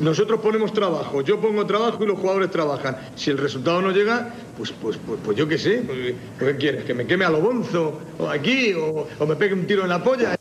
Nosotros ponemos trabajo, yo pongo trabajo y los jugadores trabajan. Si el resultado no llega, pues, pues, pues, pues yo qué sé, pues, ¿qué quieres? ¿Que me queme a lo bonzo? ¿O aquí? O, ¿O me pegue un tiro en la polla?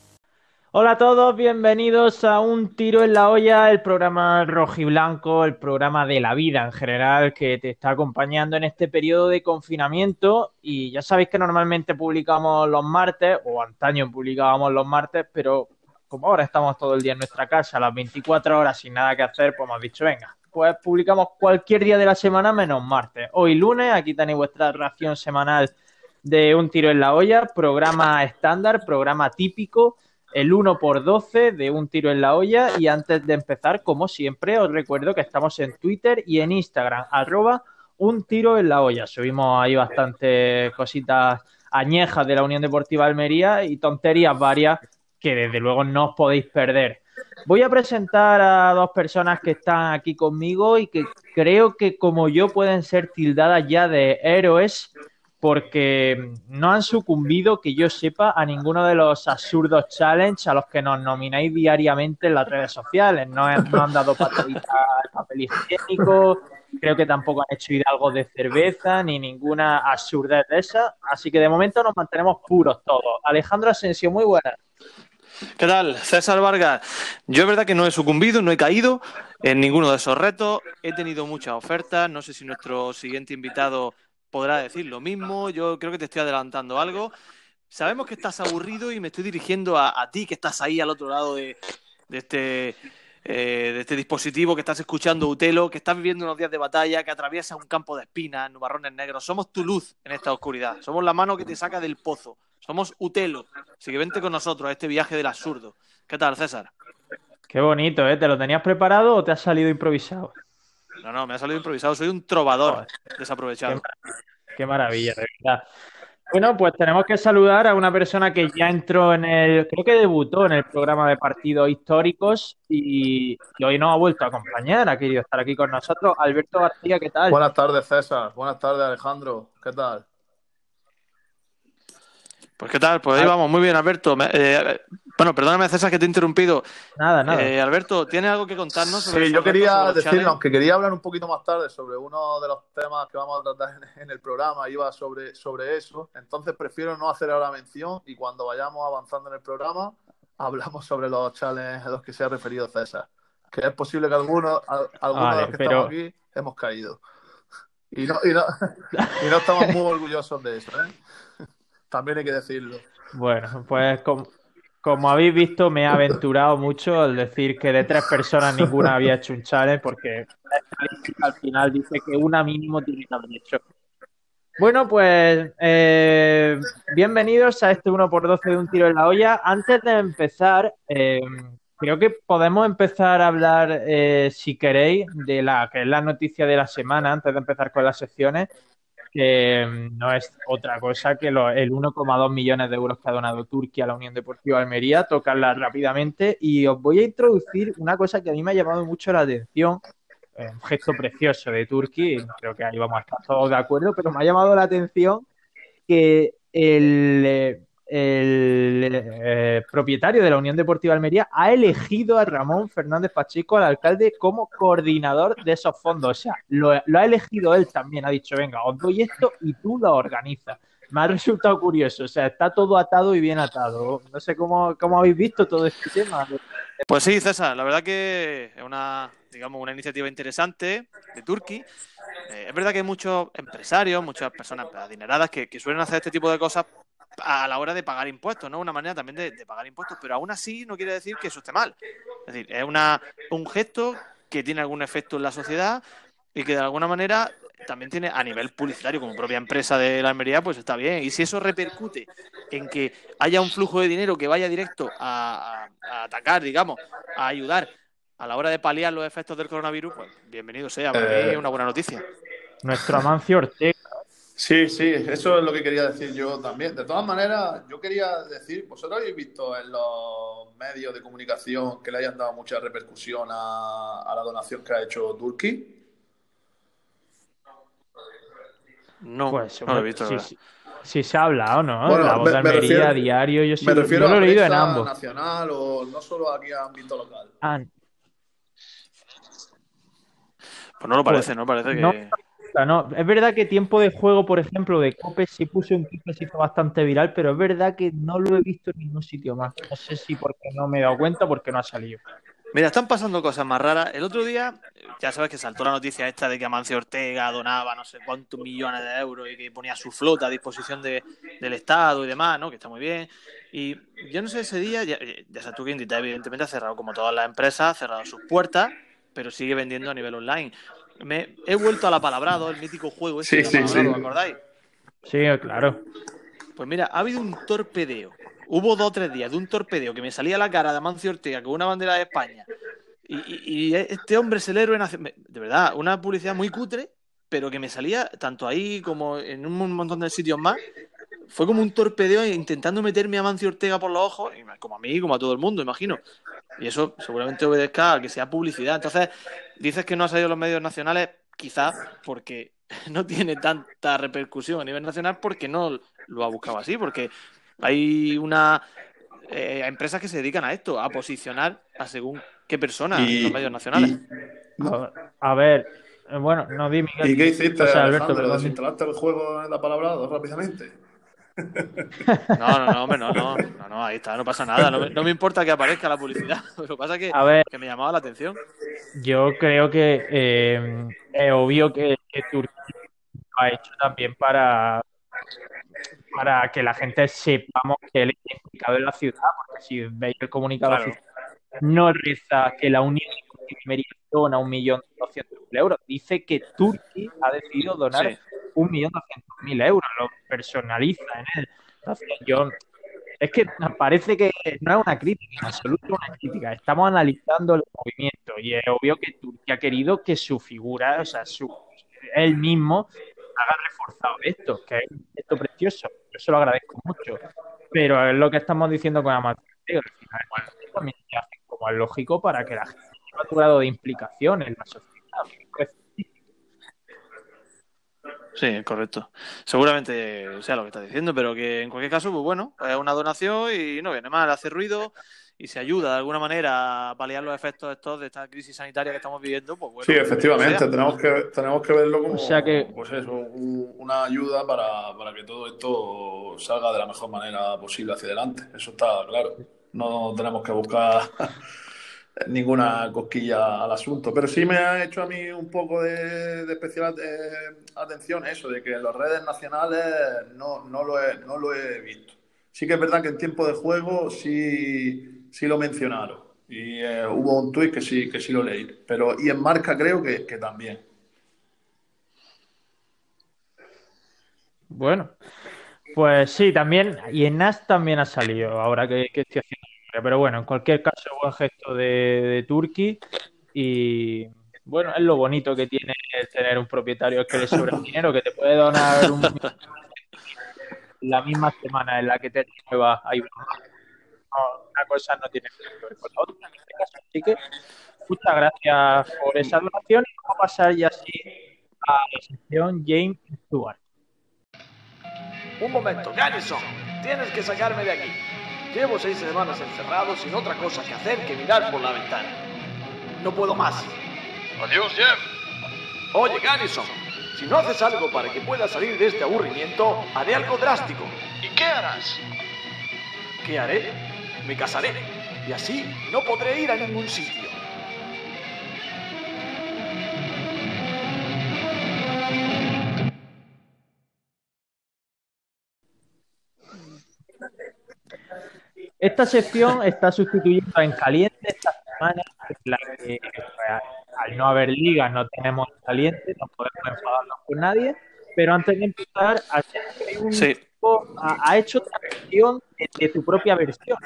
Hola a todos, bienvenidos a Un Tiro en la Olla, el programa rojiblanco, el programa de la vida en general que te está acompañando en este periodo de confinamiento. Y ya sabéis que normalmente publicamos los martes, o antaño publicábamos los martes, pero como ahora estamos todo el día en nuestra casa, las 24 horas sin nada que hacer, pues hemos dicho, venga, pues publicamos cualquier día de la semana menos martes. Hoy lunes, aquí tenéis vuestra ración semanal de Un Tiro en la Olla, programa estándar, programa típico, el 1 por 12 de Un Tiro en la Olla. Y antes de empezar, como siempre, os recuerdo que estamos en Twitter y en Instagram, arroba Un Tiro en la Olla. Subimos ahí bastantes cositas añejas de la Unión Deportiva Almería y tonterías varias que desde luego no os podéis perder. Voy a presentar a dos personas que están aquí conmigo y que creo que como yo pueden ser tildadas ya de héroes porque no han sucumbido, que yo sepa, a ninguno de los absurdos challenge a los que nos nomináis diariamente en las redes sociales. No, no han dado pataditas al papel higiénico, creo que tampoco han hecho algo de cerveza ni ninguna absurdez de esa. Así que de momento nos mantenemos puros todos. Alejandro Asensio, muy buenas. ¿Qué tal? César Vargas. Yo es verdad que no he sucumbido, no he caído en ninguno de esos retos. He tenido muchas ofertas. No sé si nuestro siguiente invitado podrá decir lo mismo. Yo creo que te estoy adelantando algo. Sabemos que estás aburrido y me estoy dirigiendo a, ti que estás ahí al otro lado de, este eh, este dispositivo que estás escuchando, Utelo, que estás viviendo unos días de batalla, que atraviesa un campo de espinas, nubarrones negros. Somos tu luz en esta oscuridad. Somos la mano que te saca del pozo. Somos Utelo. Así que vente con nosotros a este viaje del absurdo. ¿Qué tal, César? Qué bonito, ¿eh? ¿Te lo tenías preparado o te ha salido improvisado? No, no, me ha salido improvisado. Soy un trovador desaprovechado. Qué, qué maravilla, de verdad. Bueno, pues tenemos que saludar a una persona que ya entró en el, creo que debutó en el programa de partidos históricos y, y, hoy nos ha vuelto a acompañar, ha querido estar aquí con nosotros. Alberto García, ¿qué tal? Buenas tardes, César. Buenas tardes, Alejandro. ¿Qué tal? Pues qué tal, pues ahí vamos, muy bien, Alberto. Eh, bueno, perdóname, César, que te he interrumpido. Nada, nada. Eh, Alberto, ¿tienes algo que contarnos? Sobre sí, yo quería decirlo, aunque quería hablar un poquito más tarde sobre uno de los temas que vamos a tratar en, en el programa, iba sobre, sobre eso. Entonces prefiero no hacer ahora mención y cuando vayamos avanzando en el programa, hablamos sobre los challenges a los que se ha referido César. Que es posible que algunos, algunos vale, de los que pero... estamos aquí hemos caído. Y no, y no, y no estamos muy orgullosos de eso, ¿eh? También hay que decirlo. Bueno, pues como, como, habéis visto, me he aventurado mucho al decir que de tres personas ninguna había hecho un challenge, porque al final dice que una mínimo tiene que haber hecho. Bueno, pues eh, bienvenidos a este 1x12 de un tiro en la olla. Antes de empezar, eh, creo que podemos empezar a hablar, eh, si queréis, de la que es la noticia de la semana, antes de empezar con las secciones que no es otra cosa que el 1,2 millones de euros que ha donado Turquía a la Unión Deportiva Almería, tocarla rápidamente. Y os voy a introducir una cosa que a mí me ha llamado mucho la atención, un gesto precioso de Turquía, creo que ahí vamos a estar todos de acuerdo, pero me ha llamado la atención que el, el eh, propietario de la Unión Deportiva Almería ha elegido a Ramón Fernández Pacheco, al alcalde, como coordinador de esos fondos. O sea, lo, ha elegido él también. Ha dicho, venga, os doy esto y tú lo organizas. Me ha resultado curioso. O sea, está todo atado y bien atado. No sé cómo, cómo habéis visto todo este tema. Pues sí, César, la verdad que es una, digamos, una iniciativa interesante de Turquía. Eh, es verdad que hay muchos empresarios, muchas personas adineradas que suelen hacer este tipo de cosas a la hora de pagar impuestos, ¿no? Una manera también de, de, pagar impuestos, pero aún así no quiere decir que eso esté mal. Es decir, es una, un gesto que tiene algún efecto en la sociedad y que de alguna manera también tiene a nivel publicitario como propia empresa de la Almería, pues está bien. Y si eso repercute en que haya un flujo de dinero que vaya directo a, a, a atacar, digamos, a ayudar a la hora de paliar los efectos del coronavirus, pues bienvenido sea, para mí es una buena noticia. Nuestro Amancio Ortega Sí, sí, eso es lo que quería decir yo también. De todas maneras, yo quería decir, vosotros habéis visto en los medios de comunicación que le hayan dado mucha repercusión a, a la donación que ha hecho Turquía. No, pues, no lo he visto. Sí, sí, sí, se ha hablado, ¿no? Bueno, la voz de Almería, refiero, diario, yo, sí, me refiero yo lo he leído en ambos. nacional o no solo aquí a ámbito local. Ah, Pues no lo parece, no parece que. No, no, es verdad que tiempo de juego, por ejemplo, de Cope sí puse un clip que bastante viral, pero es verdad que no lo he visto en ningún sitio más. No sé si porque no me he dado cuenta porque no ha salido. Mira, están pasando cosas más raras. El otro día, ya sabes que saltó la noticia esta de que Amancio Ortega donaba no sé cuántos millones de euros y que ponía su flota a disposición de, del Estado y demás, ¿no? Que está muy bien. Y yo no sé, ese día, ya, ya sabes tú que Inditex evidentemente ha cerrado, como todas las empresas, ha cerrado sus puertas, pero sigue vendiendo a nivel online. Me he vuelto a la palabrado, el mítico juego ese Sí, de la sí, sí. ¿acordáis? Sí, claro. Pues mira, ha habido un torpedeo. Hubo dos o tres días de un torpedeo que me salía a la cara de Amancio Ortega con una bandera de España. Y, y- y este hombre es el héroe. De verdad, una publicidad muy cutre, pero que me salía tanto ahí como en un montón de sitios más. Fue como un torpedeo intentando meterme a Amancio Ortega por los ojos, y como a mí, como a todo el mundo, imagino. Y eso seguramente obedezca a que sea publicidad. Entonces, dices que no ha salido en los medios nacionales, quizás porque no tiene tanta repercusión a nivel nacional porque no lo ha buscado así, porque hay una eh, empresas que se dedican a esto, a posicionar a según qué persona en los medios nacionales. y- no. A, a ver, eh, bueno, no di Miguel. ¿Y qué hiciste, O sea, Alberto, Alejandro? perdón. ¿Desinstalaste el juego en la palabra rápidamente? No, no, no, hombre, no, no, no, no, ahí está, no pasa nada. No me, no me importa que aparezca la publicidad. Lo que pasa es que, A ver, que me llamaba la atención. yo creo que eh, es obvio que, que Turquía lo ha hecho también para, para que la gente sepamos que él está implicado en la ciudad, porque si veis el comunicado Claro. oficial, no reza que la Unión Europea dona un millón doscientos mil euros, dice que Turquía ha decidido donar Sí. Un millón doscientos mil euros, lo personaliza en él. Entonces, yo es que parece que no es una crítica, en absoluto una crítica. Estamos analizando el movimiento y es obvio que Turquía ha querido que su figura, o sea, su, él mismo haga reforzado esto, que es un gesto precioso. Yo se lo agradezco mucho. Pero es lo que estamos diciendo con Amateo. Al final, también se hace como es lógico para que la gente tenga tu grado de implicación en la sociedad. Pues, Sí, correcto. Seguramente sea lo que está diciendo, pero que en cualquier caso, pues bueno, es una donación y no viene mal, hace ruido y se ayuda de alguna manera a paliar los efectos estos de esta crisis sanitaria que estamos viviendo, pues bueno. Sí, efectivamente, sea. tenemos que, tenemos que verlo como O sea que- pues eso, un- una ayuda para, para que todo esto salga de la mejor manera posible hacia adelante. Eso está claro. No tenemos que buscar ninguna cosquilla al asunto. Pero sí me ha hecho a mí un poco de, especial atención eso, de que en las redes nacionales no, no, lo he, no lo he visto. Sí que es verdad que en tiempo de juego sí, sí lo mencionaron. Y eh, hubo un tuit que sí, que sí lo leí. Pero, y en marca creo que, que también. Bueno, pues sí, también, y en NAS también ha salido, ahora que, que estoy haciendo Pero bueno, en cualquier caso, buen gesto de, de Turki y bueno, es lo bonito que tiene tener un propietario que le sobra dinero, que te puede donar un la misma semana en la que te ahí no, una cosa no tiene que ver con la otra en este caso. Así que muchas gracias por esa donación y vamos a pasar ya así a la sección James Stewart. Un momento, Garrison, tienes que sacarme de aquí. Llevo seis semanas encerrado sin otra cosa que hacer que mirar por la ventana. No puedo más. Adiós, Jeff. Oye, Garrison, si no haces algo para que pueda salir de este aburrimiento, haré algo drástico. ¿Y qué harás? ¿Qué haré? Me casaré. Y así no podré ir a ningún sitio. Esta sección está sustituyendo en caliente esta semana, en la que pues, al no haber ligas no tenemos caliente, no podemos enfadarnos con nadie. Pero antes de empezar, un Sí. tipo ha, ha hecho otra versión de, de tu propia versión.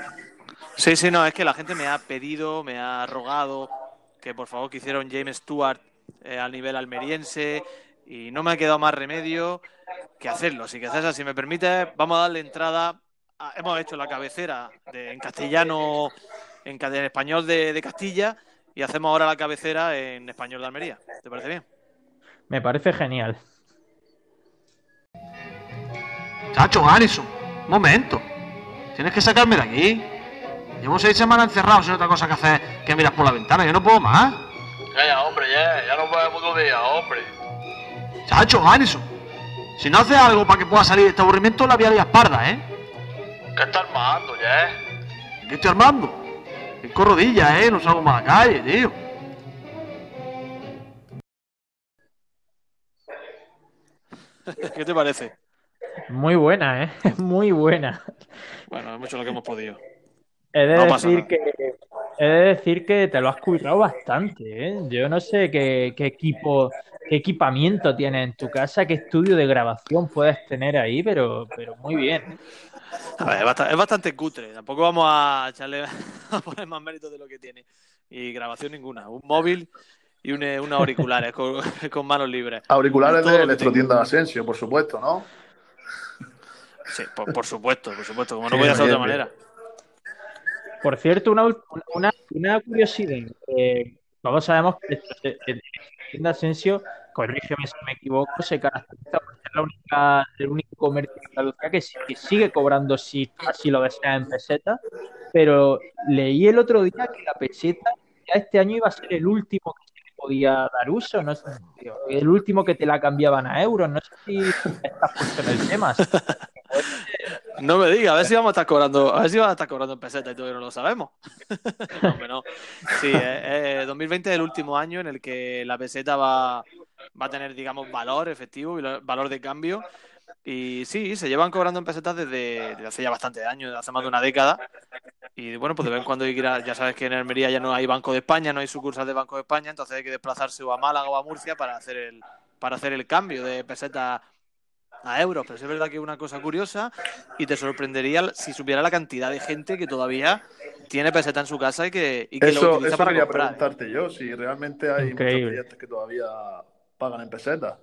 Sí, sí, no, es que la gente me ha pedido, me ha rogado que por favor que hiciera un James Stewart eh, al nivel almeriense y no me ha quedado más remedio que hacerlo. Así que César, si me permite, vamos a darle entrada. A- hemos hecho la cabecera de- en castellano, en, en español de, de Castilla y hacemos ahora la cabecera en español de Almería. ¿Te parece bien? Me parece genial. Chacho, Garrison, un momento. Tienes que sacarme de aquí. Llevo seis semanas encerrado sin otra cosa que hacer que mirar por la ventana. Yo no puedo más. Ya, ya, hombre, ya, ya nos vemos otro día, hombre. Chacho, Anderson. Si no haces algo para que pueda salir de este aburrimiento, la vía de espalda, ¿eh? ¿Qué está armando, ya? ¿Qué estoy armando? Cinco rodillas, ¿eh? No salgo más a la calle, tío. ¿Qué te parece? Muy buena, ¿eh? Muy buena. Bueno, hemos hecho lo que hemos podido. He de, No pasa decir nada. que, he de decir que te lo has cuidado bastante, ¿eh? Yo no sé qué, qué equipo, qué equipamiento tienes en tu casa, qué estudio de grabación puedes tener ahí, pero, pero muy bien. A ver, es, bastante, es bastante cutre. Tampoco vamos a echarle a poner más méritos de lo que tiene. Y grabación ninguna. Un móvil y un- unos auriculares con, con manos libres. Auriculares de Electrotienda de Asensio, por supuesto, ¿no? Sí, por, por supuesto, por supuesto. Como no Sí, podía ser de otra bien, manera. Por cierto, una, ul- una, una curiosidad. eh, todos sabemos que el Asensio, corrígeme si me equivoco, se caracteriza por ser la única, el único comercio de Andalucía que, que sigue cobrando si así lo desea en peseta. Pero leí el otro día que la peseta ya este año iba a ser el último que se le podía dar uso, no sé, el último que te la cambiaban a euros. No sé si estás puesto en el tema. No me digas, a ver si vamos a estar cobrando, a ver si vamos a estar cobrando en peseta y todavía no lo sabemos. no, hombre, no. Sí, eh, eh, 2020 es el último año en el que la peseta va, va a tener, digamos, valor efectivo y lo- valor de cambio. Y sí, se llevan cobrando en pesetas desde, desde hace ya bastante años, desde hace más de una década. Y bueno, pues de vez en cuando hay que ir a- ya sabes que en Almería ya no hay Banco de España, no hay sucursal de Banco de España, entonces hay que desplazarse o a Málaga o a Murcia para hacer el, para hacer el cambio de peseta a euros. Pero es verdad que es una cosa curiosa y te sorprendería si supiera la cantidad de gente que todavía tiene peseta en su casa y que, y que lo Eso, utiliza eso para quería comprar. preguntarte yo, si realmente hay Increíble. muchos clientes que todavía pagan en pesetas.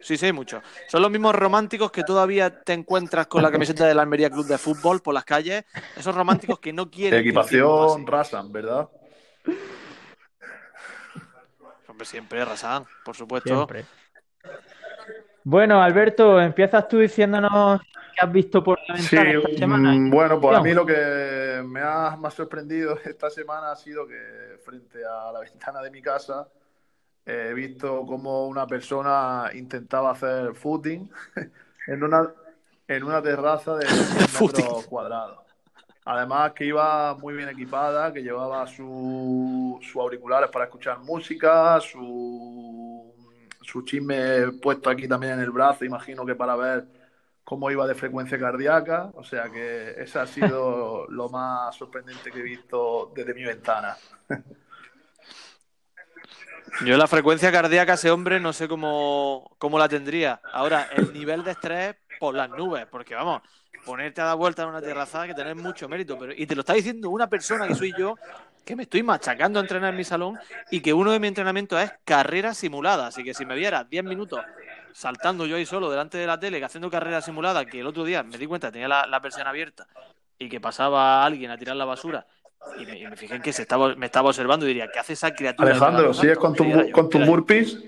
Sí, sí, hay muchos. Son los mismos románticos que todavía te encuentras con la camiseta del Almería Club de Fútbol por las calles. Esos románticos que no quieren. Equipación. Rasan, ¿verdad? Hombre, siempre, Rasan, por supuesto. Siempre. Bueno, Alberto, empiezas tú diciéndonos qué has visto por la Sí, ventana esta semana. mm, bueno, pues a mí lo que me ha más sorprendido esta semana ha sido que frente a la ventana de mi casa eh, he visto cómo una persona intentaba hacer footing en una, en una terraza de 100 Footing. metros cuadrados. Además que iba muy bien equipada, que llevaba su- sus auriculares para escuchar música, su, su chisme puesto aquí también en el brazo, imagino que para ver cómo iba de frecuencia cardíaca. O sea que ese ha sido lo más sorprendente que he visto desde mi ventana. Yo la frecuencia cardíaca ese hombre no sé cómo, cómo la tendría. Ahora, el nivel de estrés por las nubes, porque vamos, ponerte a dar vueltas en una terraza hay que tener mucho mérito. Pero, y te lo está diciendo una persona que soy yo, que me estoy machacando a entrenar en mi salón y que uno de mis entrenamientos es carrera simulada. Así que si me vieras 10 minutos saltando yo ahí solo delante de la tele, que haciendo carrera simulada, que el otro día me di cuenta que tenía la, la persiana abierta y que pasaba alguien a tirar la basura. Y me, y me fijé en que se estaba, me estaba observando y diría, ¿qué hace esa criatura? Alejandro, ¿sigues con, tu, con tus burpees?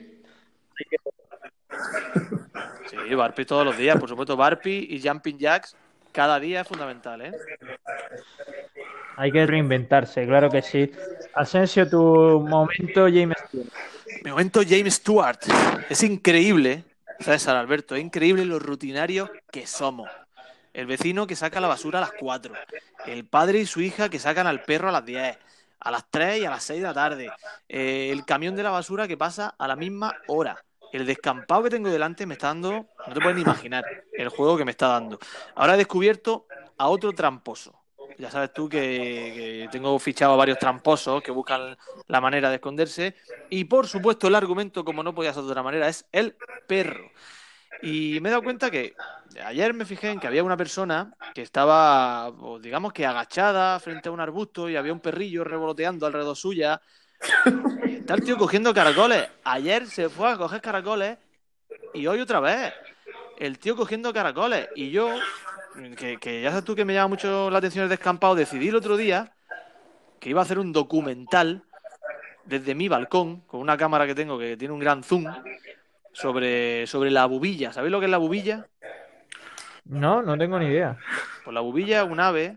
Sí, Barpi todos los días, por supuesto. Barpi y Jumping Jacks cada día es fundamental, ¿eh? Hay que reinventarse, claro que sí. Asensio, tu momento, James. Stewart. Mi momento James Stewart. Es increíble, César Alberto, es increíble lo rutinarios que somos. El vecino que saca la basura a las 4. El padre y su hija que sacan al perro a las 10. A las 3 y a las 6 de la tarde. Eh, el camión de la basura que pasa a la misma hora. El descampado que tengo delante me está dando, no te puedes ni imaginar el juego que me está dando. Ahora he descubierto a otro tramposo. Ya sabes tú que, tengo fichado a varios tramposos que buscan la manera de esconderse. Y por supuesto, el argumento, como no podía ser de otra manera, es el perro. Y me he dado cuenta que ayer me fijé en que había una persona que estaba, pues, digamos que agachada frente a un arbusto y había un perrillo revoloteando alrededor suya. Está el tío cogiendo caracoles. Ayer se fue a coger caracoles y hoy otra vez. El tío cogiendo caracoles. Y yo, que, que ya sabes tú que me llama mucho la atención el descampado, decidí el otro día que iba a hacer un documental desde mi balcón, con una cámara que tengo que tiene un gran zoom, sobre, sobre la bubilla. ¿Sabéis lo que es la bubilla? No, no tengo ni idea. Pues la bubilla es un ave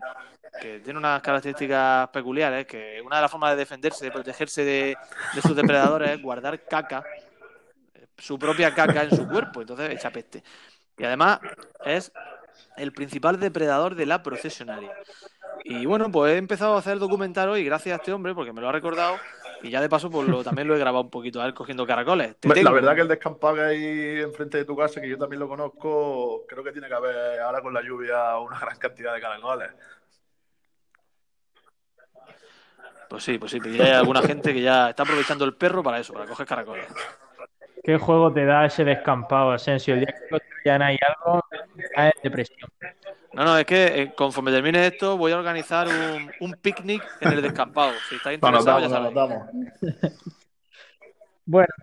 que tiene unas características peculiares, que una de las formas de defenderse, de protegerse de, de sus depredadores es guardar caca, eh, su propia caca en su cuerpo, entonces echa peste. Y además es el principal depredador de la procesionaria. Y bueno, pues he empezado a hacer el documental hoy gracias a este hombre, porque me lo ha recordado, y ya de paso pues lo, también lo he grabado un poquito a él cogiendo caracoles. Te La tengo. verdad que el descampado que hay enfrente de tu casa, que yo también lo conozco, creo que tiene que haber ahora con la lluvia una gran cantidad de caracoles. Pues sí, pues sí, pero ya hay alguna gente que ya está aprovechando el perro para eso, para coger caracoles. ¿Qué juego te da ese descampado, Asensio? El día que ya no hay algo, caes en depresión. No, no, es que eh, conforme termine esto voy a organizar un, un picnic en el descampado. Si estáis interesados, ya sabéis. anotamos. Bueno,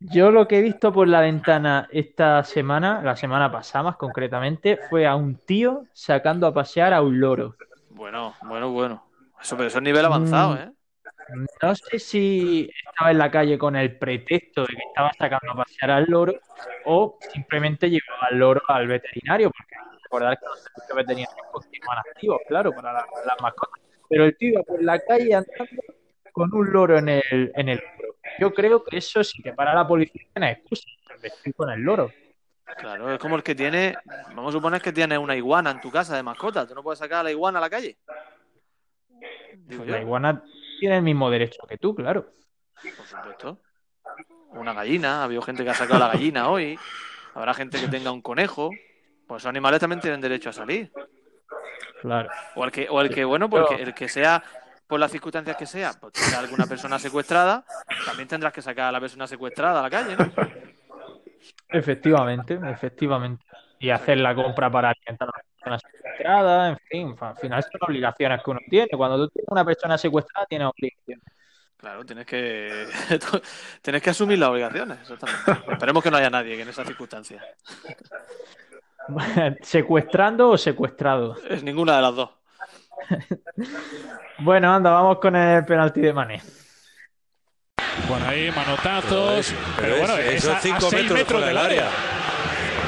yo lo que he visto por la ventana esta semana, la semana pasada más concretamente, fue a un tío sacando a pasear a un loro. Bueno, bueno, bueno. Eso, pero eso es nivel avanzado, Mm. ¿eh? No sé si estaba en la calle con el pretexto de que estaba sacando a pasear al loro o simplemente llevaba al loro al veterinario, porque recordar que los servicios veterinarios continúan activos, claro, para la- las mascotas. Pero el tío iba por la calle andando con un loro en el, en el. Yo creo que eso sí que para la policía tiene excusa, el vestir con el loro. Claro, es como el que tiene. Vamos a suponer que tienes una iguana en tu casa de mascota. ¿Tú no puedes sacar a la iguana a la calle? Pues la iguana tiene el mismo derecho que tú, claro. por supuesto. Una gallina, ha habido gente que ha sacado la gallina hoy. Habrá gente que tenga un conejo. Pues esos animales también tienen derecho a salir. Claro. O el que, o el que bueno, pues que- el que sea, por las circunstancias que sea, pues tenga alguna persona secuestrada, también tendrás que sacar a la persona secuestrada a la calle, ¿no? Efectivamente, efectivamente. Y hacer la compra para alimentar a persona secuestrada, en fin, al final son obligaciones que uno tiene. Cuando tú tienes una persona secuestrada, tienes obligaciones. Claro, tienes que tienes que asumir las obligaciones, exactamente. Esperemos que no haya nadie que en esas circunstancias. ¿Secuestrando o secuestrado? Es ninguna de las dos. Bueno, anda, vamos con el penalti de Mané. Bueno, ahí manotazos. Pero, bueno, es- es son a, 5 a seis metros, del del área. área.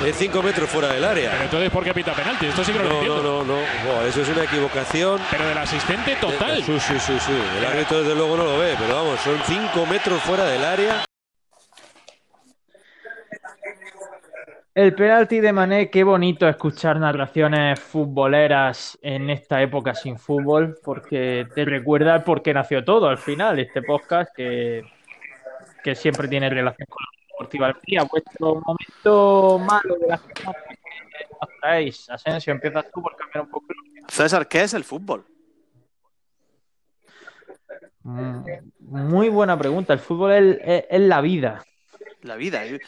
Es 5 metros fuera del Pero área. entonces, ¿por qué pita penalti? Esto sí que no, lo No, entiendo. no, no, no. Buah, eso es una equivocación. Pero del asistente total. Sí, sí, sí, sí. El árbitro desde luego no lo ve, pero vamos, son 5 metros fuera del área. El penalti de Mané, qué bonito escuchar narraciones futboleras en esta época sin fútbol, porque te recuerda el por qué nació todo al final, este podcast que, que siempre tiene relación con día. Vuestro momento malo de la semana que nos traéis. Asensio, empiezas tú por cambiar un poco. César, ¿qué es el fútbol? Mm, Muy buena pregunta. El fútbol es, es- es la vida. La vida. Yo-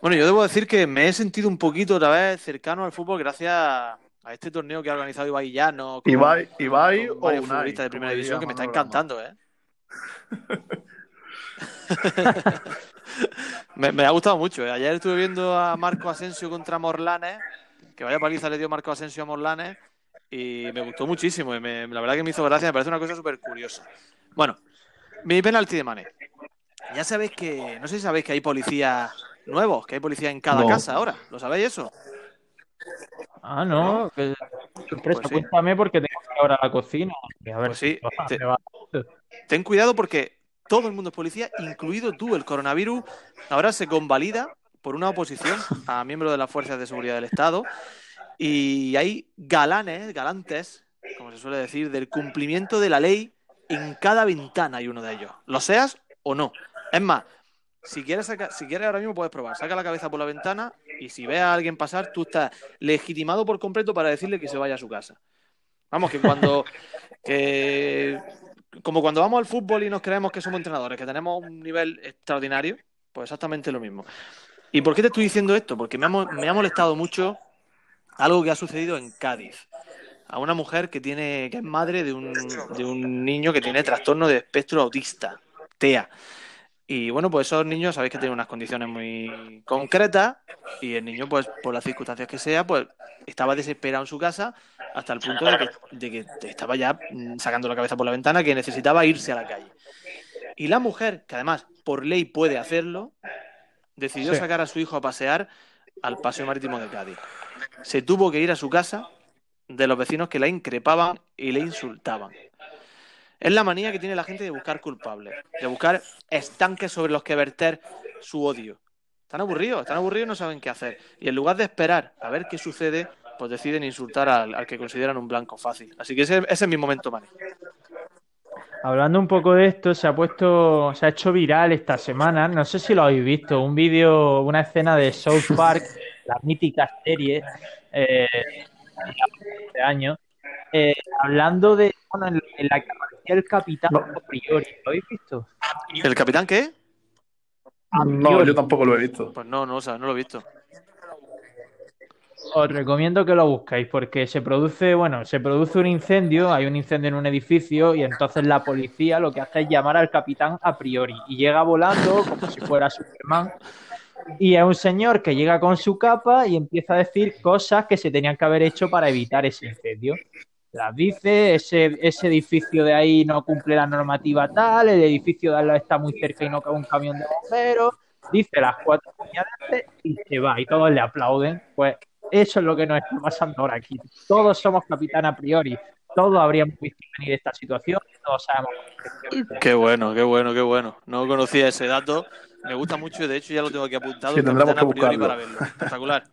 Bueno, yo debo decir que me he sentido un poquito otra vez cercano al fútbol gracias a este torneo que ha organizado Ibai Llano con, Ibai, Ibai con o Unai, futbolistas de primera división que me está encantando, ¿eh? me, me ha gustado mucho. ¿eh? Ayer estuve viendo a Marco Asensio contra Morlanes, que vaya paliza le dio Marco Asensio a Morlanes, y me gustó muchísimo. y me- la verdad que me hizo gracia, me parece una cosa súper curiosa. Bueno, mi penalti de Mané. Ya sabéis que, no sé si sabéis que hay policías nuevos, que hay policía en cada No. casa ahora. ¿Lo sabéis eso? Ah, no. sorpresa. Pues sí. Cuéntame porque tengo que ir ahora a la cocina. A ver Pues sí, si te- Ten cuidado porque todo el mundo es policía, incluido tú. El coronavirus ahora se convalida por una oposición a miembros de las fuerzas de seguridad del Estado y hay galanes, galantes, como se suele decir, del cumplimiento de la ley en cada ventana hay uno de ellos. Lo seas o no. Es más, si quieres, si quieres ahora mismo puedes probar. Saca la cabeza por la ventana y si ves a alguien pasar, tú estás legitimado por completo para decirle que se vaya a su casa. Vamos, que cuando... como cuando vamos al fútbol y nos creemos que somos entrenadores, que tenemos un nivel extraordinario, pues exactamente lo mismo. ¿Y por qué te estoy diciendo esto? Porque me ha, me ha molestado mucho algo que ha sucedido en Cádiz. A una mujer que tiene, que es madre de un, de un niño que tiene trastorno de espectro autista, TEA. Y bueno, pues esos niños sabéis que tienen unas condiciones muy concretas y el niño, pues por las circunstancias que sea, pues estaba desesperado en su casa hasta el punto de que, de que estaba ya mm, sacando la cabeza por la ventana, que necesitaba irse a la calle. Y la mujer, que además por ley puede hacerlo, decidió Sí. sacar a su hijo a pasear al Paseo Marítimo de Cádiz. Se tuvo que ir a su casa de los vecinos que la increpaban y le insultaban. Es la manía que tiene la gente de buscar culpables, de buscar estanques sobre los que verter su odio. Están aburridos, están aburridos y no saben qué hacer. Y en lugar de esperar a ver qué sucede, pues deciden insultar al, que consideran un blanco fácil. Así que ese, es mi momento, Mani. Hablando un poco de esto, se ha puesto, se ha hecho viral esta semana, no sé si lo habéis visto, un vídeo, una escena de South Park, la mítica serie eh, de años, eh, hablando de, bueno, en, la que el capitán a priori, ¿lo habéis visto? ¿El capitán qué? No, yo tampoco lo he visto. Pues no, no, o sea, no lo he visto. Os recomiendo que lo busquéis porque se produce, bueno, se produce un incendio, hay un incendio en un edificio y entonces la policía lo que hace es llamar al capitán a priori y llega volando como si fuera Superman y es un señor que llega con su capa y empieza a decir cosas que se tenían que haber hecho para evitar ese incendio. Las dice, ese, ese edificio de ahí no cumple la normativa tal, el edificio de al lado está muy cerca y no cabe un camión de bomberos, dice las cuatro puñaladas y se va y todos le aplauden. Pues eso es lo que nos está pasando ahora aquí. Todos somos capitán a priori, todos habríamos visto venir esta situación, todos sabemos. Qué bueno, qué bueno, qué bueno. No conocía ese dato. Me gusta mucho y de hecho ya lo tengo aquí apuntado. Sí, tendremos Capitán que a priori buscarlo. para verlo. Espectacular.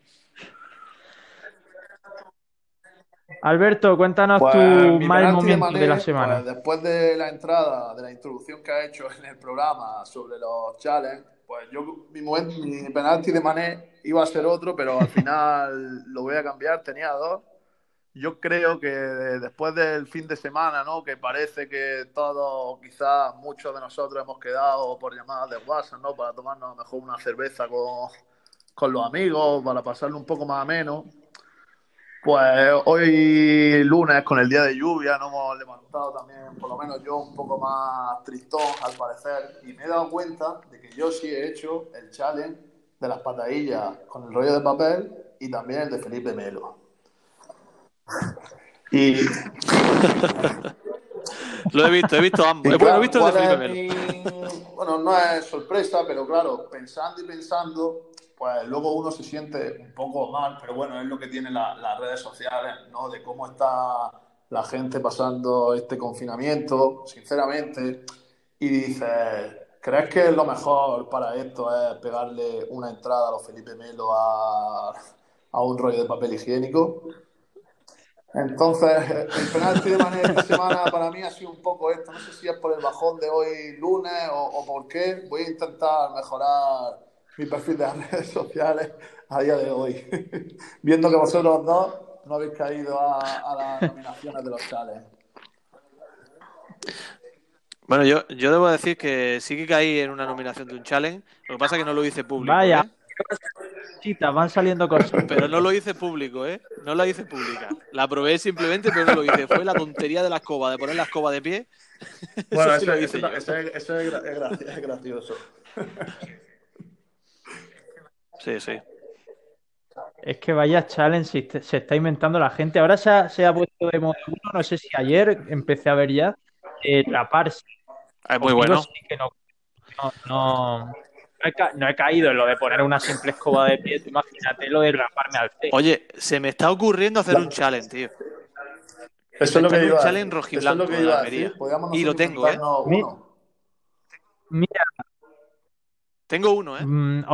Alberto, cuéntanos Pues, tu mi mal momento Mané, de la semana. pues, después de la entrada, de la introducción que ha hecho en el programa sobre los challenges, pues yo, mi, momento, mi penalti de Mané iba a ser otro, pero al final lo voy a cambiar, tenía dos. Yo creo que después del fin de semana, ¿no? Que parece que todos, quizás muchos de nosotros hemos quedado por llamadas de WhatsApp, ¿no? Para tomarnos mejor una cerveza con, con los amigos, para pasarlo un poco más ameno. Pues hoy lunes, con el día de lluvia, nos hemos levantado también, por lo menos yo, un poco más tristón al parecer. Y me he dado cuenta de que yo sí he hecho el challenge de las patadillas con el rollo de papel y también el de Felipe Melo. Y, Lo he visto, he visto ambos. bueno, he claro, visto el de ¿cuál Felipe Melo. mi- Bueno, no es sorpresa, pero claro, pensando y pensando, pues luego uno se siente un poco mal, pero bueno, es lo que tienen la- las redes sociales, ¿no? De cómo está la gente pasando este confinamiento, sinceramente, y dices, ¿crees que lo mejor para esto es pegarle una entrada a los Felipe Melo a, a un rollo de papel higiénico? Entonces, el penalti de manera esta semana para mí ha sido un poco esto. No sé si es por el bajón de hoy lunes o, o por qué. Voy a intentar mejorar mi perfil de las redes sociales a día de hoy. Viendo que vosotros dos no habéis caído a, a las nominaciones de los chales. Bueno, yo, yo debo decir que sí que caí en una nominación de un challenge. Lo que pasa es que no lo hice público. Vaya. ¿eh? Chitas, van saliendo cosas. Pero no lo hice público, ¿eh? No la hice pública. La probé simplemente, pero no lo hice. Fue la tontería de la escoba, de poner la escoba de pie. Bueno, eso sí eso, lo hice eso- yo. eso es, es gracioso. Sí, sí. Es que vaya challenge se, est- se está inventando la gente. Ahora se ha, se ha puesto de moda uno, no sé si ayer empecé a ver ya, eh, raparse. Es muy bueno. sí que no, no, no, no he, ca- no he caído en lo de poner una simple escoba de pie. Imagínate lo de raparme al C. Oye, se me está ocurriendo hacer un challenge, tío. Eso es lo que iba un challenge. Eso es lo rojiblanco que iba Y lo tengo, ¿eh? uno. Mira, Tengo uno, ¿eh? mm,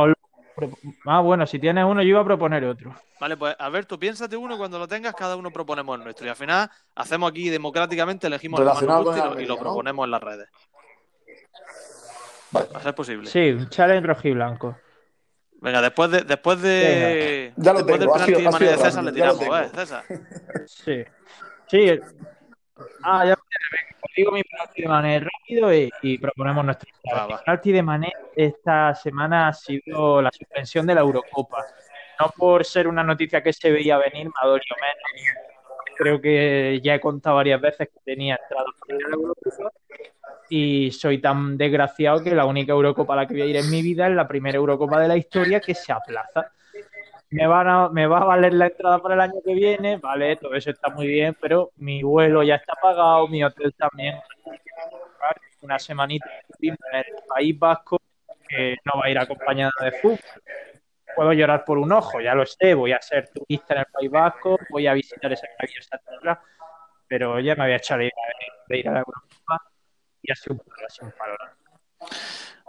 ah, bueno, si tienes uno, yo iba a proponer otro. Vale, pues Alberto, piénsate uno cuando lo tengas, cada uno proponemos el nuestro. Y al final hacemos aquí democráticamente, elegimos el más nos guste y lo- y lo, proponemos en las redes. Va a ser posible. Sí, un challenge rojiblanco. Venga, después de, después de, Ya lo después tengo, del penalti sido- de María de César le rápido, lo tiramos, ¿eh? César. Sí. Sí. Ah, ya os digo mi penalti de Mané rápido y, y proponemos nuestro va. penalti de Mané esta semana ha sido la suspensión de la Eurocopa. No por ser una noticia que se veía venir, me ha dolido menos. Creo que ya he contado varias veces que tenía ir a la Eurocopa y soy tan desgraciado que la única Eurocopa a la que voy a ir en mi vida es la primera Eurocopa de la historia que se aplaza. Me, van a- me va a valer la entrada para el año que viene, vale, todo eso está muy bien, pero mi vuelo ya está pagado, mi hotel también. Una semanita en el País Vasco que no va a ir acompañada de fútbol. puedo llorar por un ojo, ya lo sé, voy a ser turista en el País Vasco, voy a visitar esa maravillosa tierra, pero ya me había echado de, de ir a la Eurocopa y ha sido un palo, sido un palo.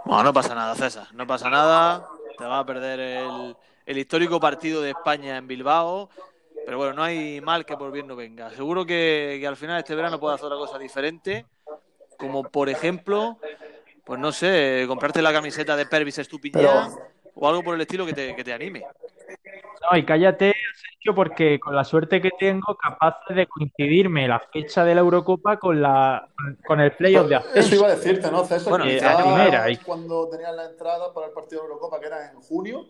Bueno, no pasa nada, César. No pasa nada. Te vas a perder el, el histórico partido de España en Bilbao. Pero bueno, no hay mal que por bien no venga. Seguro que, que al final este verano puedes hacer otra cosa diferente. Como por ejemplo, pues no sé, comprarte la camiseta de Pervis Estupiñán o algo por el estilo que te, que te anime. No, y cállate, Sergio, porque con la suerte que tengo, capaz de coincidirme la fecha de la Eurocopa con la con el playoff de Eso ascenso. iba a decirte, ¿no, César? Bueno, Que la primera, y- Cuando tenías la entrada para el partido de Eurocopa, que era en junio.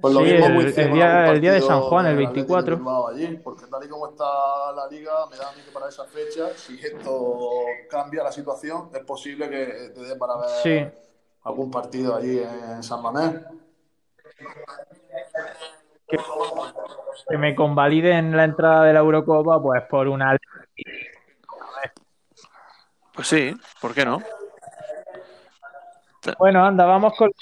Pues lo Sí, mismo el- el día- el día de San Juan, el del Athletic de 24. Bilbao allí, porque tal y como está la liga, me da a mí que para esa fecha, si esto cambia la situación, es posible que te dé para ver Sí. algún partido allí en San Mamés. Que me convaliden la entrada de la Eurocopa, pues por una Pues sí, ¿por qué no? Bueno, anda, vamos con los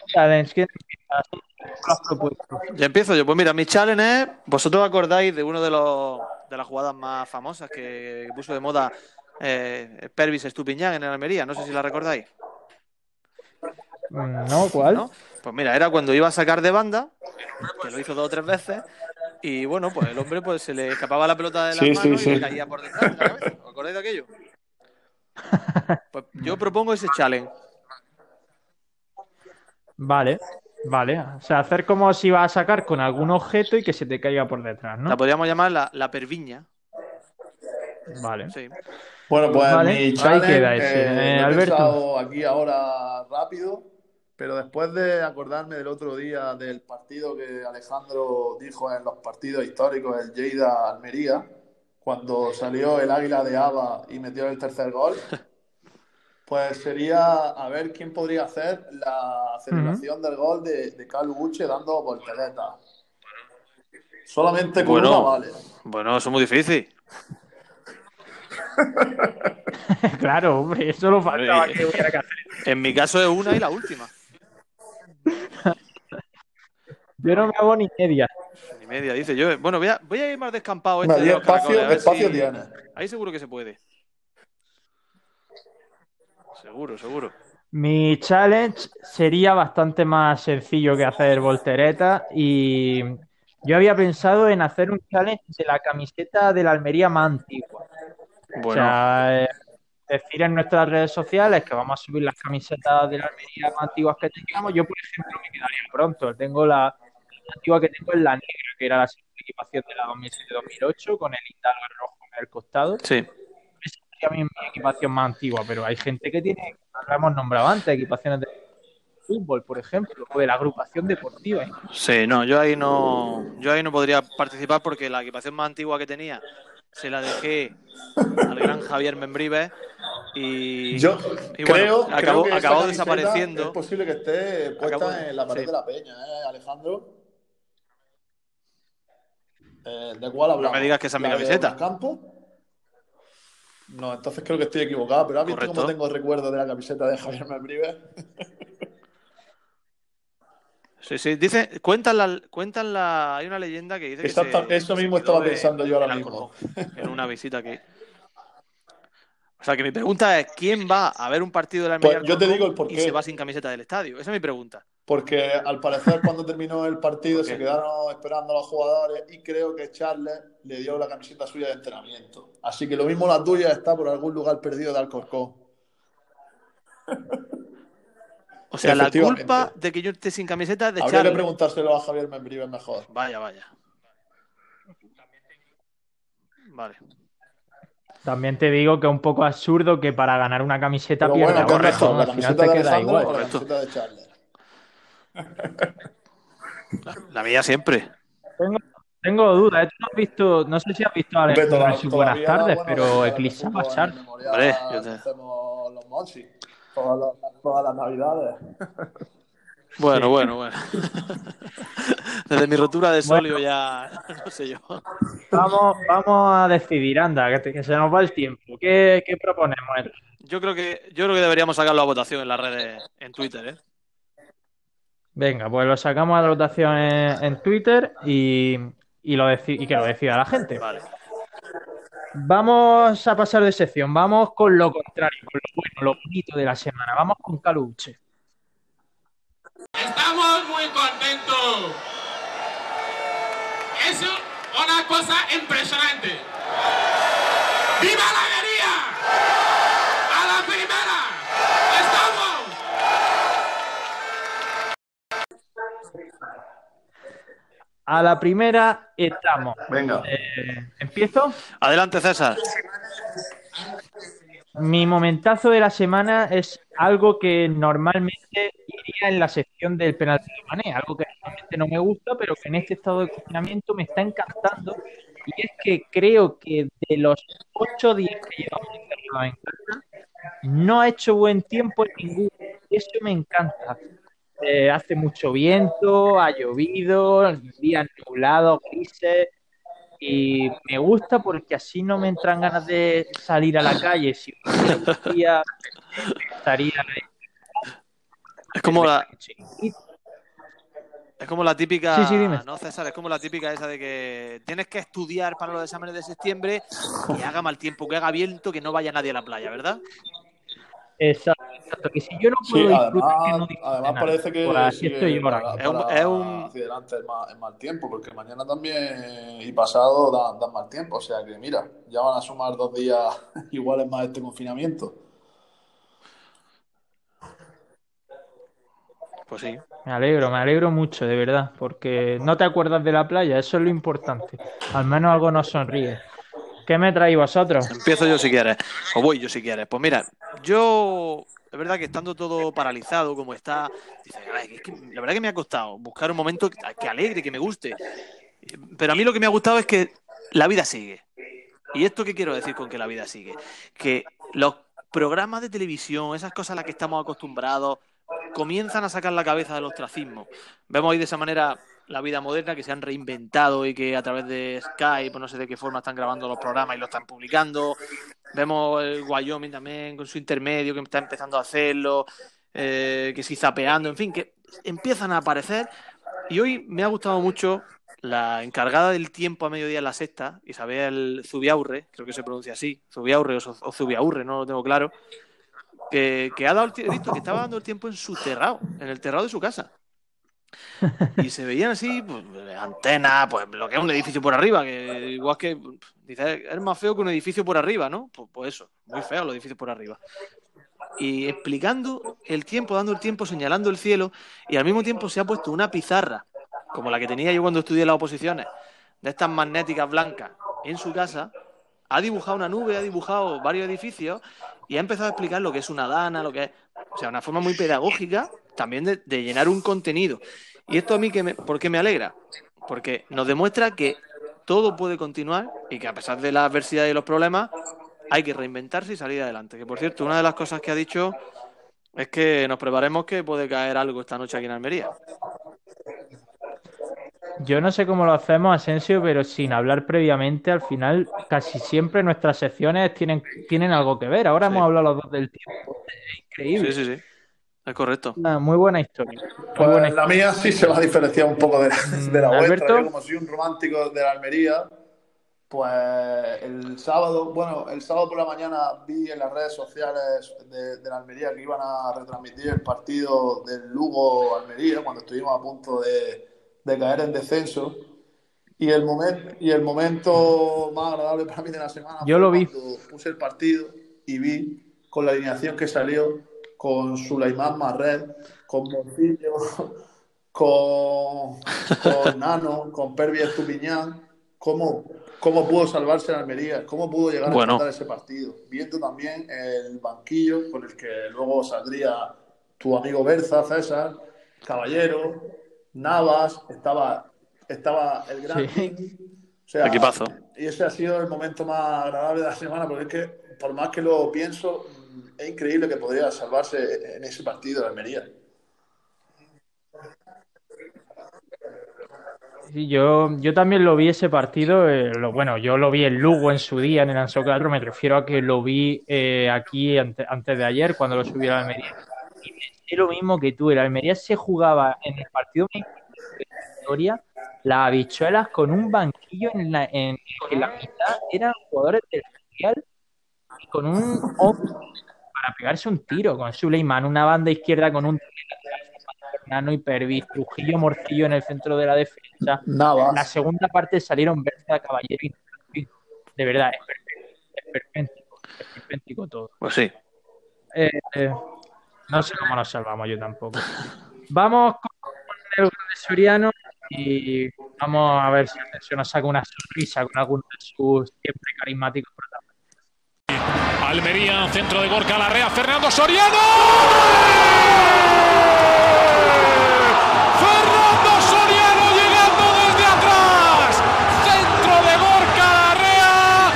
Ya empiezo yo. Pues mira, mi challenge es. ¿Vosotros acordáis de uno de los de las jugadas más famosas que puso de moda eh, Pervis Estupiñán en el Almería? No sé si la recordáis. Mm, No, ¿cuál? ¿no? Pues mira, era cuando iba a sacar de banda, que lo hizo dos o tres veces, y bueno, pues el hombre pues se le escapaba la pelota de las Sí, sí, manos y sí. le caía por detrás de la cabeza. ¿Os acordáis de aquello? Pues yo propongo ese challenge. Vale, vale. O sea, hacer como si vas a sacar con algún objeto y que se te caiga por detrás, ¿no? La podríamos llamar la, la perviña. Vale. Sí. Bueno, pues Vale, mi ahí challenge, queda ese. eh, Eh, lo he Alberto. aquí ahora rápido, pero después de acordarme del otro día del partido que Alejandro dijo en los partidos históricos, el Lleida Almería, cuando salió el Águila de Aba y metió el tercer gol, pues sería a ver quién podría hacer la celebración del gol de, de Calu Uche dando volteretas. Solamente con Bueno. una vale. Bueno, eso es muy difícil. claro, hombre, eso lo faltaba que hubiera que hacer. En mi caso es una y la última. Yo no me hago ni media. Ni media, dice yo. Bueno, voy a, voy a ir más descampado este de espacio, espacio si- tiene. Ahí seguro que se puede. Seguro, seguro. Mi challenge sería bastante más sencillo que hacer voltereta y yo había pensado en hacer un challenge de la camiseta de la Almería más antigua. O Bueno, sea, eh, decir en nuestras redes sociales que vamos a subir las camisetas de la Almería más antiguas que tengamos. Yo, por ejemplo, me quedaría pronto. Tengo la, la antigua que tengo es la negra, que era la segunda equipación de la 2007-2008 con el indal rojo en el costado. sí. Esa sería mi, mi equipación más antigua, pero hay gente que tiene, lo hemos nombrado antes, equipaciones de fútbol, por ejemplo, o de la agrupación deportiva. Sí, no, yo ahí no, yo ahí no podría participar porque la equipación más antigua que tenía se la dejé al gran Javier Membrives y, Yo y bueno, creo, acabó, creo que acabó desapareciendo. Es posible que esté puesta Acabó- en la pared sí. de la peña, ¿eh, Alejandro? Eh, ¿De cuál hablamos? me digas que esa es mi ¿La de camiseta. Campo? No, entonces creo que estoy equivocado, pero ¿has visto Correcto. cómo tengo recuerdo de la camiseta de Javier Membrives? Sí, sí, dice, cuentan la, cuentan la, hay una leyenda que dice que Exacto, se- eso mismo estaba en- pensando yo ahora mismo. En una visita que. O sea, que mi pregunta es: ¿quién va a ver un partido de la Pues Almería yo te digo el porqué. y se va sin camiseta del estadio? Esa es mi pregunta. Porque al parecer cuando terminó el partido se quedaron esperando a los jugadores y creo que Charles le dio la camiseta suya de entrenamiento. Así que lo mismo la tuya está por algún lugar perdido de Alcorcón. O sea, la culpa de que yo esté sin camiseta es de Habría que preguntárselo a Javier Membrives mejor. Vaya, vaya. Vale. También te digo que es un poco absurdo que para ganar una camiseta pierda bueno. ¿no? ¿La Al final camiseta te de queda Alejandro igual. la Correcto. camiseta de Charles? La mía siempre. Tengo, tengo dudas. ¿eh? ¿Tú no has visto, no sé si has visto a sus buenas tardes, bueno, pero los eclipsaba a memorial Hombre, yo te- hacemos los Monchi. Todas las, todas las navidades. Bueno, bueno, bueno. Desde mi rotura de solio ya no sé yo. Vamos, vamos a decidir, anda, que, te- que se nos va el tiempo. ¿Qué, qué proponemos? Yo creo que yo creo que deberíamos sacarlo a votación en las redes, en Twitter, ¿eh? Venga, pues lo sacamos a votación en, en Twitter y, y, lo deci- y que lo decida la gente. Vale. Vamos a pasar de sección, vamos con lo contrario, con lo bueno, lo bonito de la semana. Vamos con Caluche. Estamos muy contentos. Es una cosa impresionante. ¡Viva la alegría! ¡A la primera! ¡Estamos! A la primera estamos. Venga. Eh, ¿Empiezo? Adelante, César. Mi momentazo de la semana es algo que normalmente iría en la sección del penalti de Mané, algo que normalmente no me gusta, pero que en este estado de confinamiento me está encantando. Y es que creo que de los ocho días que llevamos encerrados en casa, no ha hecho buen tiempo en ninguno. Y eso me encanta. Eh, hace mucho viento, ha llovido, días nublados, grises. Y me gusta porque así no me entran ganas de salir a la calle. Si hubiera un día, estaría Es como la, es como la típica, Sí, sí, dime. ¿no, César? Es como la típica esa de que tienes que estudiar para los exámenes de septiembre y haga mal tiempo, que haga viento, que no vaya nadie a la playa, ¿verdad? Exacto, exacto, que si yo no Sí, puedo disfrutar, que no además, parece que Pues así sigue estoy yo ahora. para- Es un- para es un- hacia adelante el mal, el mal tiempo, porque mañana también y pasado dan, dan mal tiempo. O sea que mira, ya van a sumar dos días iguales más este confinamiento. Pues sí. Me alegro, me alegro mucho, de verdad, porque no te acuerdas de la playa, eso es lo importante. Al menos algo nos sonríe. ¿Qué me traéis vosotros? Empiezo yo si quieres, o voy yo si quieres. Pues mira, yo, es verdad que estando todo paralizado como está, dices, "Ay, es que la verdad que me ha costado buscar un momento que, que alegre, que me guste. Pero a mí lo que me ha gustado es que la vida sigue. ¿Y esto qué quiero decir con que la vida sigue? Que los programas de televisión, esas cosas a las que estamos acostumbrados, comienzan a sacar la cabeza del ostracismo. Vemos ahí de esa manera la vida moderna que se han reinventado y que a través de Skype, o no sé de qué forma están grabando los programas y lo están publicando. Vemos el Wyoming también con su intermedio que está empezando a hacerlo, eh, que sí zapeando, en fin, que empiezan a aparecer. Y hoy me ha gustado mucho la encargada del tiempo a mediodía en la sexta, Isabel Zubiaurre, creo que se pronuncia así, Zubiaurre o, Zubiaurre, no lo tengo claro, que, ha dado el visto que estaba dando el tiempo en su terrado, en el terrado de su casa. Y se veían así, pues, antenas, pues lo que es un edificio por arriba, que igual que, dice, es más feo que un edificio por arriba, ¿no? Pues, pues eso, muy feo los edificios por arriba. Y explicando el tiempo, dando el tiempo, señalando el cielo, y al mismo tiempo se ha puesto una pizarra, como la que tenía yo cuando estudié las oposiciones, de estas magnéticas blancas, en su casa, ha dibujado una nube, ha dibujado varios edificios y ha empezado a explicar lo que es una dana, lo que es. O sea, una forma muy pedagógica también de, de llenar un contenido. Y esto a mí, que me, ¿por qué me alegra? Porque nos demuestra que todo puede continuar y que a pesar de la adversidad y los problemas, hay que reinventarse y salir adelante. Que por cierto, una de las cosas que ha dicho es que nos preparemos que puede caer algo esta noche aquí en Almería. Yo no sé cómo lo hacemos, Asensio, pero sin hablar previamente, al final casi siempre nuestras secciones tienen, tienen algo que ver. Ahora Sí. hemos hablado los dos del tiempo. Es increíble. Sí, sí, sí. Es correcto. Una muy buena historia. Muy Pues buena la mía sí se va a diferenciar un poco de, de la Mm, vuestra. Alberto. Yo, como soy un romántico de la Almería, pues el sábado, bueno, el sábado por la mañana vi en las redes sociales de, de la Almería que iban a retransmitir el partido del Lugo-Almería cuando estuvimos a punto de, de caer en descenso. Y el, momento, y el momento más agradable para mí de la semana Yo fue lo vi. cuando puse el partido y vi con la alineación que salió, con Sulaimán Marred, con Moncillo, con, con Nano, con Pervi Estupiñán, cómo, cómo pudo salvarse la Almería, cómo pudo llegar Bueno. a empatar ese partido. Viendo también el banquillo con el que luego saldría tu amigo Berza, César, Caballero, Navas, estaba, estaba el gran Sí. O sea, Equipazo. y ese ha sido el momento más agradable de la semana, porque es que, por más que lo pienso, es increíble que podría salvarse en ese partido de Almería. Sí, yo, yo también lo vi ese partido, eh, bueno, yo lo vi en Lugo en su día, en el Anso 4, me refiero a que lo vi eh, aquí ante- antes de ayer, cuando lo subí a Almería. Y pensé lo mismo que tú. El Almería se jugaba en el partido de la historia las habichuelas con un banquillo en la, en, la mitad. Eran jugadores del Mundial con un para pegarse un tiro con Suleiman, una banda izquierda con un Fernando y Pervis, Trujillo Morcillo en el centro de la defensa. Navas. La segunda parte salieron Berza, Caballero y de verdad, es perfecto, es perfecto, es perfecto todo. Pues sí. Eh, eh, no sé cómo nos salvamos, yo tampoco. Vamos con el gol de Soriano y vamos a ver si nos saca una sonrisa con alguno de sus siempre carismáticos protagonistas. Almería, centro de Gorka Larrea, Fernando Soriano. Fernando Soriano llegando desde atrás. Centro de Gorka Larrea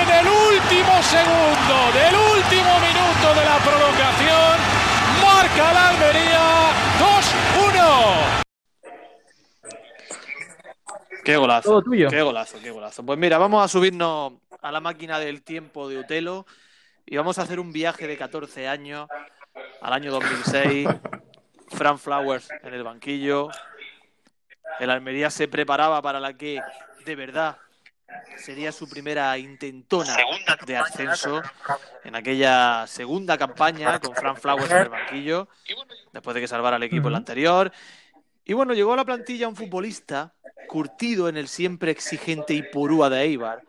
en el último segundo del último minuto de la prolongación. Marca la Almería 2-1. Qué golazo. Todo tuyo. Qué golazo, qué golazo. Pues mira, vamos a subirnos a la máquina del tiempo de Utelo y vamos a hacer un viaje de 14 años al año 2006. Fran Flowers en el banquillo. El Almería se preparaba para la que, de verdad, sería su primera intentona de ascenso en aquella segunda campaña con Fran Flowers en el banquillo, después de que salvara al equipo en la anterior. Y bueno, llegó a la plantilla un futbolista curtido en el siempre exigente Ipurúa de Eibar,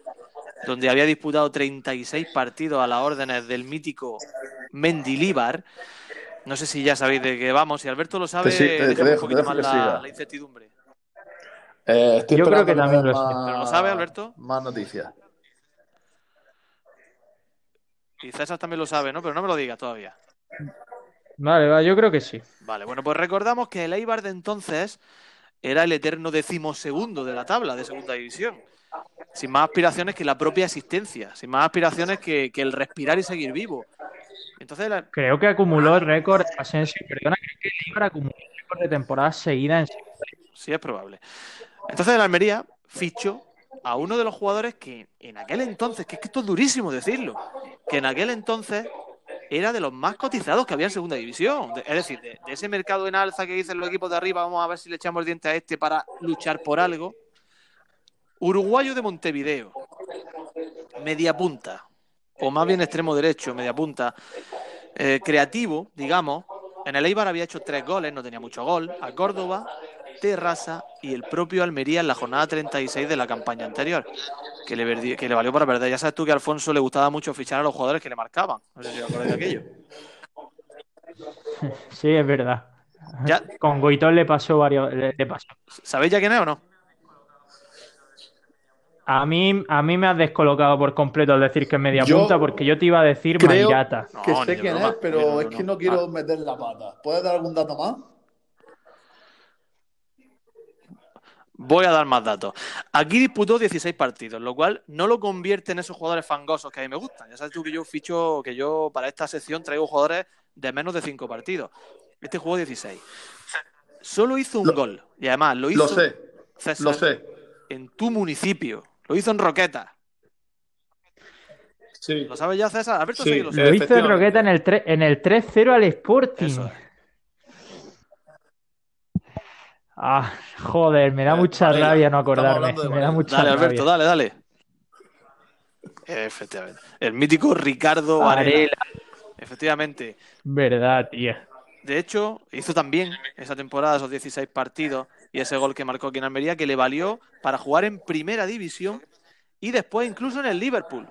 donde había disputado 36 partidos a las órdenes del mítico Mendilíbar. No sé si ya sabéis de qué vamos. Si Alberto lo sabe, Te sí- te- dejo, un poquito más la, la incertidumbre. Eh, estoy Yo creo que también lo más- ¿Pero lo sabe, Alberto? Más noticias. Y César también lo sabe, ¿no? Pero no me lo diga todavía. Vale, va, yo creo que sí. Vale, bueno, pues recordamos que el Eibar de entonces era el eterno decimosegundo de la tabla de segunda división. Sin más aspiraciones que la propia existencia, sin más aspiraciones que, que el respirar y seguir vivo. Entonces, la- Creo que acumuló el récord, Asensio, perdona, creo que acumuló el récord de temporadas seguidas en sí es probable. Entonces el Almería fichó a uno de los jugadores que en aquel entonces, que es que esto es durísimo decirlo, que en aquel entonces era de los más cotizados que había en segunda división. Es decir, de, de ese mercado en alza que dicen los equipos de arriba, vamos a ver si le echamos el diente a este para luchar por algo. Uruguayo de Montevideo, media punta, o más bien extremo derecho, media punta, eh, creativo, digamos. En el Eibar había hecho tres goles, no tenía mucho gol, a Córdoba, Terrassa y el propio Almería en la jornada 36 de la campaña anterior, que le, verdi- que le valió para perder. Ya sabes tú que a Alfonso le gustaba mucho fichar a los jugadores que le marcaban. No sé si acordáis de aquello. Sí, es verdad. Ya. Con Goitón le pasó varios. Le, le pasó. ¿Sabéis ya quién es o no? A mí, a mí me has descolocado por completo al decir que es media Yo punta, porque yo te iba a decir creo- Mairata. Que sé quién broma. es, pero No, es no, que no. no quiero Ah. meter la pata. ¿Puedes dar algún dato más? Voy a dar más datos. Aquí disputó 16 partidos, lo cual no lo convierte en esos jugadores fangosos que a mí me gustan. Ya sabes tú que yo ficho, que yo para esta sección traigo jugadores de menos de 5 partidos. Este jugó 16. Solo hizo un Lo- gol. Y además lo hizo Lo sé, César, lo sé. en tu municipio. Lo hizo en Roqueta. Sí. ¿Lo sabes ya, César? Alberto Sí. sí que lo Lo hizo en. Roqueta en el, en el 3-0 al Sporting. Eso. Ah, joder, me da Eh, mucha rabia no acordarme. Me da mucha Dale, rabia. Alberto, dale, dale. Efectivamente. El mítico Ricardo Varela. Varela. Efectivamente. Verdad, tío. De hecho, hizo también esa temporada esos 16 partidos y ese gol que marcó aquí en Almería que le valió para jugar en primera división y después incluso en el Liverpool.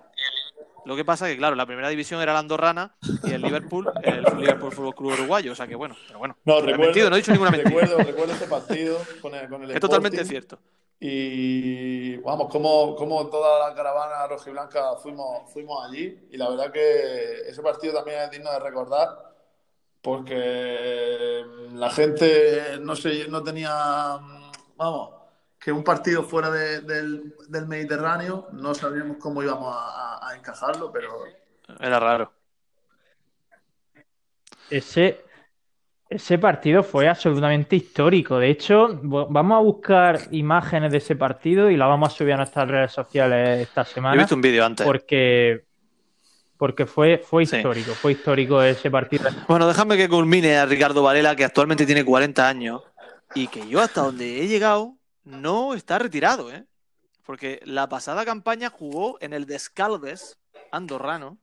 Lo que pasa que, claro, la primera división era la andorrana y el Liverpool, el Liverpool Fútbol Club Uruguayo. O sea que, bueno, pero bueno. No, he mentido, no he dicho ninguna mentira. Recuerdo, recuerdo ese partido con el, con el Es totalmente cierto. Y vamos, como, como toda la caravana rojiblanca fuimos, fuimos allí. Y la verdad que ese partido también es digno de recordar. Porque la gente no sé, no tenía, vamos, que un partido fuera de- del, del Mediterráneo, no sabíamos cómo íbamos a, encajarlo, pero Era raro. Ese, ese partido fue absolutamente histórico. De hecho, vamos a buscar imágenes de ese partido y la vamos a subir a nuestras redes sociales esta Yo he semana. visto un vídeo antes. Porque, porque fue, fue Sí. histórico, fue histórico ese partido. Bueno, déjame que culmine a Ricardo Varela, que actualmente tiene 40 años y que yo hasta donde he llegado no está retirado, ¿eh? Porque la pasada campaña jugó en el Descalves andorrano,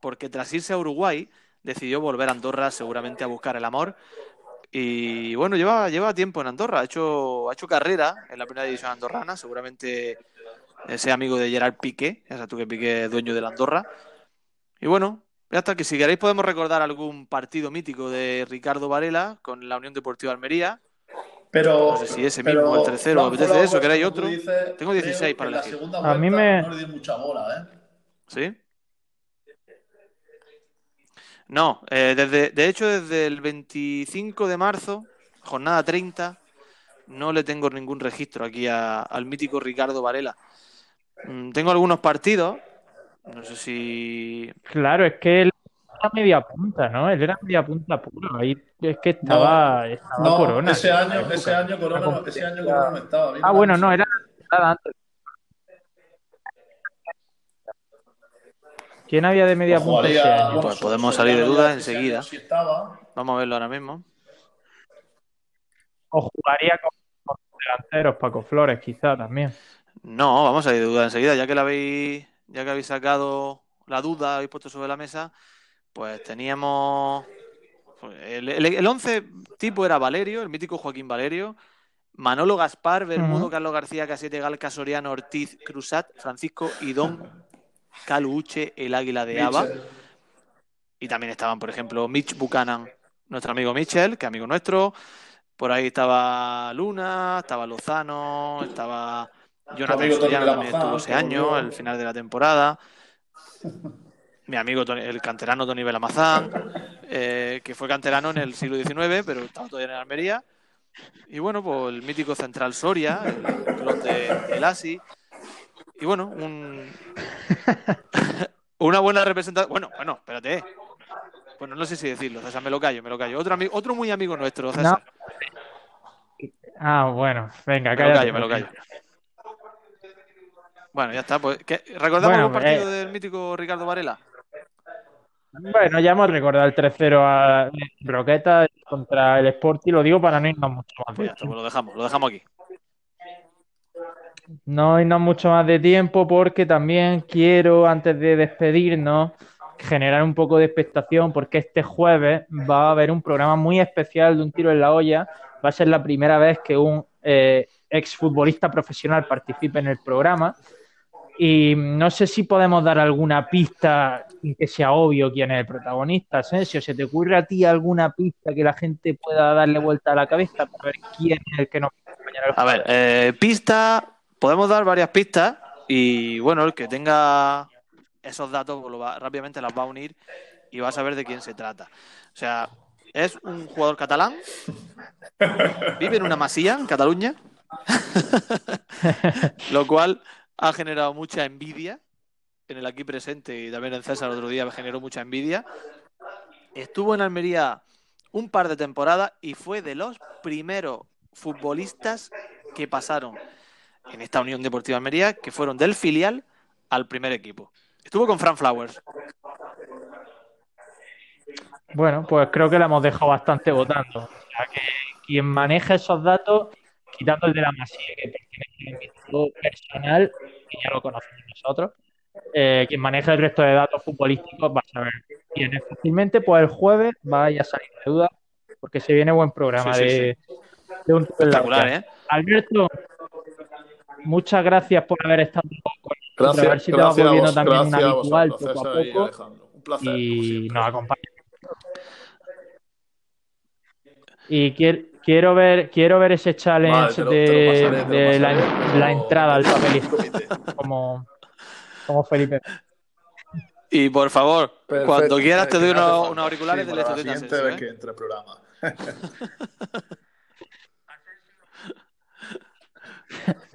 porque tras irse a Uruguay decidió volver a Andorra seguramente a buscar el amor. Y bueno, lleva, lleva tiempo en Andorra, ha hecho, ha hecho carrera en la primera división andorrana, seguramente ese amigo de Gerard Piqué, ya sabes tú que Piqué es dueño de la Andorra. Y bueno, ya está, que si queréis podemos recordar algún partido mítico de Ricardo Varela con la Unión Deportiva Almería. Pero, No sé si ese pero, mismo, el tercero, Juanjo, ¿apetece eso? ¿Queréis otro? dices, Tengo 16 creo para elegir. La segunda A mí me- no le di mucha bola, ¿eh? ¿Sí? No, eh, desde, de hecho desde el 25 de marzo, jornada 30, no le tengo ningún registro aquí a- al mítico Ricardo Varela. Mm, tengo algunos partidos, no sé si... Claro, es que él era media punta, ¿no? Él era media punta puro. Ahí es que estaba, estaba No, Corona. ese año, ese año Corona, no- ese año Corona no estaba. vino Ah, bueno, no, era antes. ¿Quién había de media punta ese año? Pues podemos salir de dudas enseguida. sí estaba. Vamos a verlo ahora mismo. O jugaría con, con delanteros, Paco Flores, quizá también. No, vamos a ir de duda enseguida, ya que la habéis, ya que habéis sacado la duda, habéis puesto sobre la mesa, pues teníamos pues, el, el, el 11 tipo era Valerio, el mítico Joaquín Valerio, Manolo Gaspar, Bermudo. Carlos García, Casete, Galca, Soriano, Ortiz, Cruzat, Francisco y Don Caluche, el águila de Aba. Mitchell. Y también estaban, por ejemplo, Mitch Buchanan, nuestro amigo Mitchell, que es amigo nuestro. Por ahí estaba Luna, estaba Lozano, estaba Jonathan amigo Soriano, también estuvo ese año, al final de la temporada. Mi amigo el canterano Tony Belamazán, eh, que fue canterano en el siglo XIX, pero estaba todavía en Almería. Y bueno, pues el mítico central Soria, el clon de El Asi. Y bueno, un, una buena representación. Bueno, bueno, espérate. Bueno, no sé si decirlo, César, me lo callo, me lo callo. Otro, ami- otro muy amigo nuestro, César. Ah, bueno, venga, Me lo cállate. callo, me lo callo. Bueno, ya está. Pues, ¿qué- ¿Recordamos Bueno, algún partido eh. del mítico Ricardo Varela? Bueno, ya hemos recordado el 3-0 a Roqueta contra el Sporting, lo digo para no irnos mucho más Pues de ya está, pues lo dejamos, lo dejamos aquí. No irnos mucho más de tiempo porque también quiero, antes de despedirnos, generar un poco de expectación porque este jueves va a haber un programa muy especial de un tiro en la olla. Va a ser la primera vez que un eh, exfutbolista profesional participe en el programa. Y no sé si podemos dar alguna pista sin que sea obvio quién es el protagonista. Asensio, ¿se te ocurre a ti alguna pista que la gente pueda darle vuelta a la cabeza para ver quién es el que nos va a acompañar A ver, eh, pista, podemos dar varias pistas y bueno, el que tenga esos datos pues lo va- rápidamente las va a unir y va a saber de quién se trata. O sea, es un jugador catalán, vive en una masía en Cataluña, lo cual ha generado mucha envidia en el aquí presente y también en César el otro día generó mucha envidia. Estuvo en Almería un par de temporadas y fue de los primeros futbolistas que pasaron en esta Unión Deportiva Almería, que fueron del filial al primer equipo. Estuvo con Fran Flowers. Bueno, pues creo que la hemos dejado bastante votando. O sea, que quien maneja esos datos, quitando el de la Masía, que pertenece personal, que ya lo conocemos nosotros, eh, quien maneja el resto de datos futbolísticos va a saber quién es fácilmente. Pues el jueves vaya a salir de duda, porque se viene buen programa Sí, sí, de, de un Espectacular, ¿eh? Alberto, muchas gracias por haber estado con nosotros. a ver Gracias, si te vas gracias a volviendo también un habitual vosotros, poco a poco Alejandro. Un placer. y nos acompaña. Y quiero, quiero ver quiero ver ese Vale, challenge lo- de, pasaré, de la, pasaré, la entrada al papelito como, como Felipe. Y por favor, Perfecto. cuando quieras te doy unos, unos auriculares Sí, del para la siguiente vez ¿eh? que entre el programa.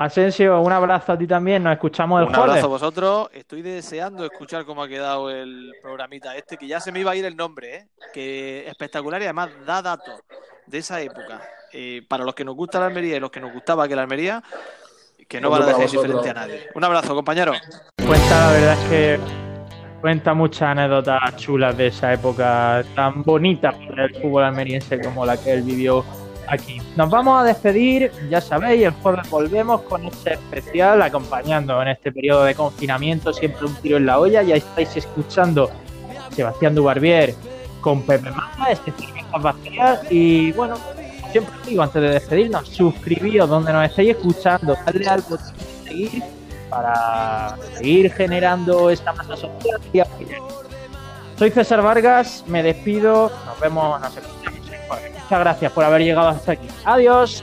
Asensio, un abrazo a ti también. Nos escuchamos el Un jueves. abrazo a vosotros. Estoy deseando escuchar cómo ha quedado el programita este, que ya se me iba a ir el nombre, ¿eh? que espectacular y además da datos de esa época. Eh, para los que nos gusta la Almería y los que nos gustaba que la Almería, que no van a dejar indiferente a nadie. Un abrazo, compañero. Cuenta, la verdad es que cuenta muchas anécdotas chulas de esa época tan bonita para el fútbol almeriense como la que él vivió aquí. Nos vamos a despedir, ya sabéis, el jueves volvemos con este especial acompañando en este periodo de confinamiento siempre un tiro en la olla. Ya estáis escuchando Sebastián Dubarbier con Pepe Mata, este Vacías y bueno, siempre digo antes de despedirnos, suscribíos donde nos estéis escuchando, al botón seguir para seguir generando esta masa social. Soy César Vargas, me despido, nos vemos, nos escuchamos. Muchas gracias por haber llegado hasta aquí. Adiós.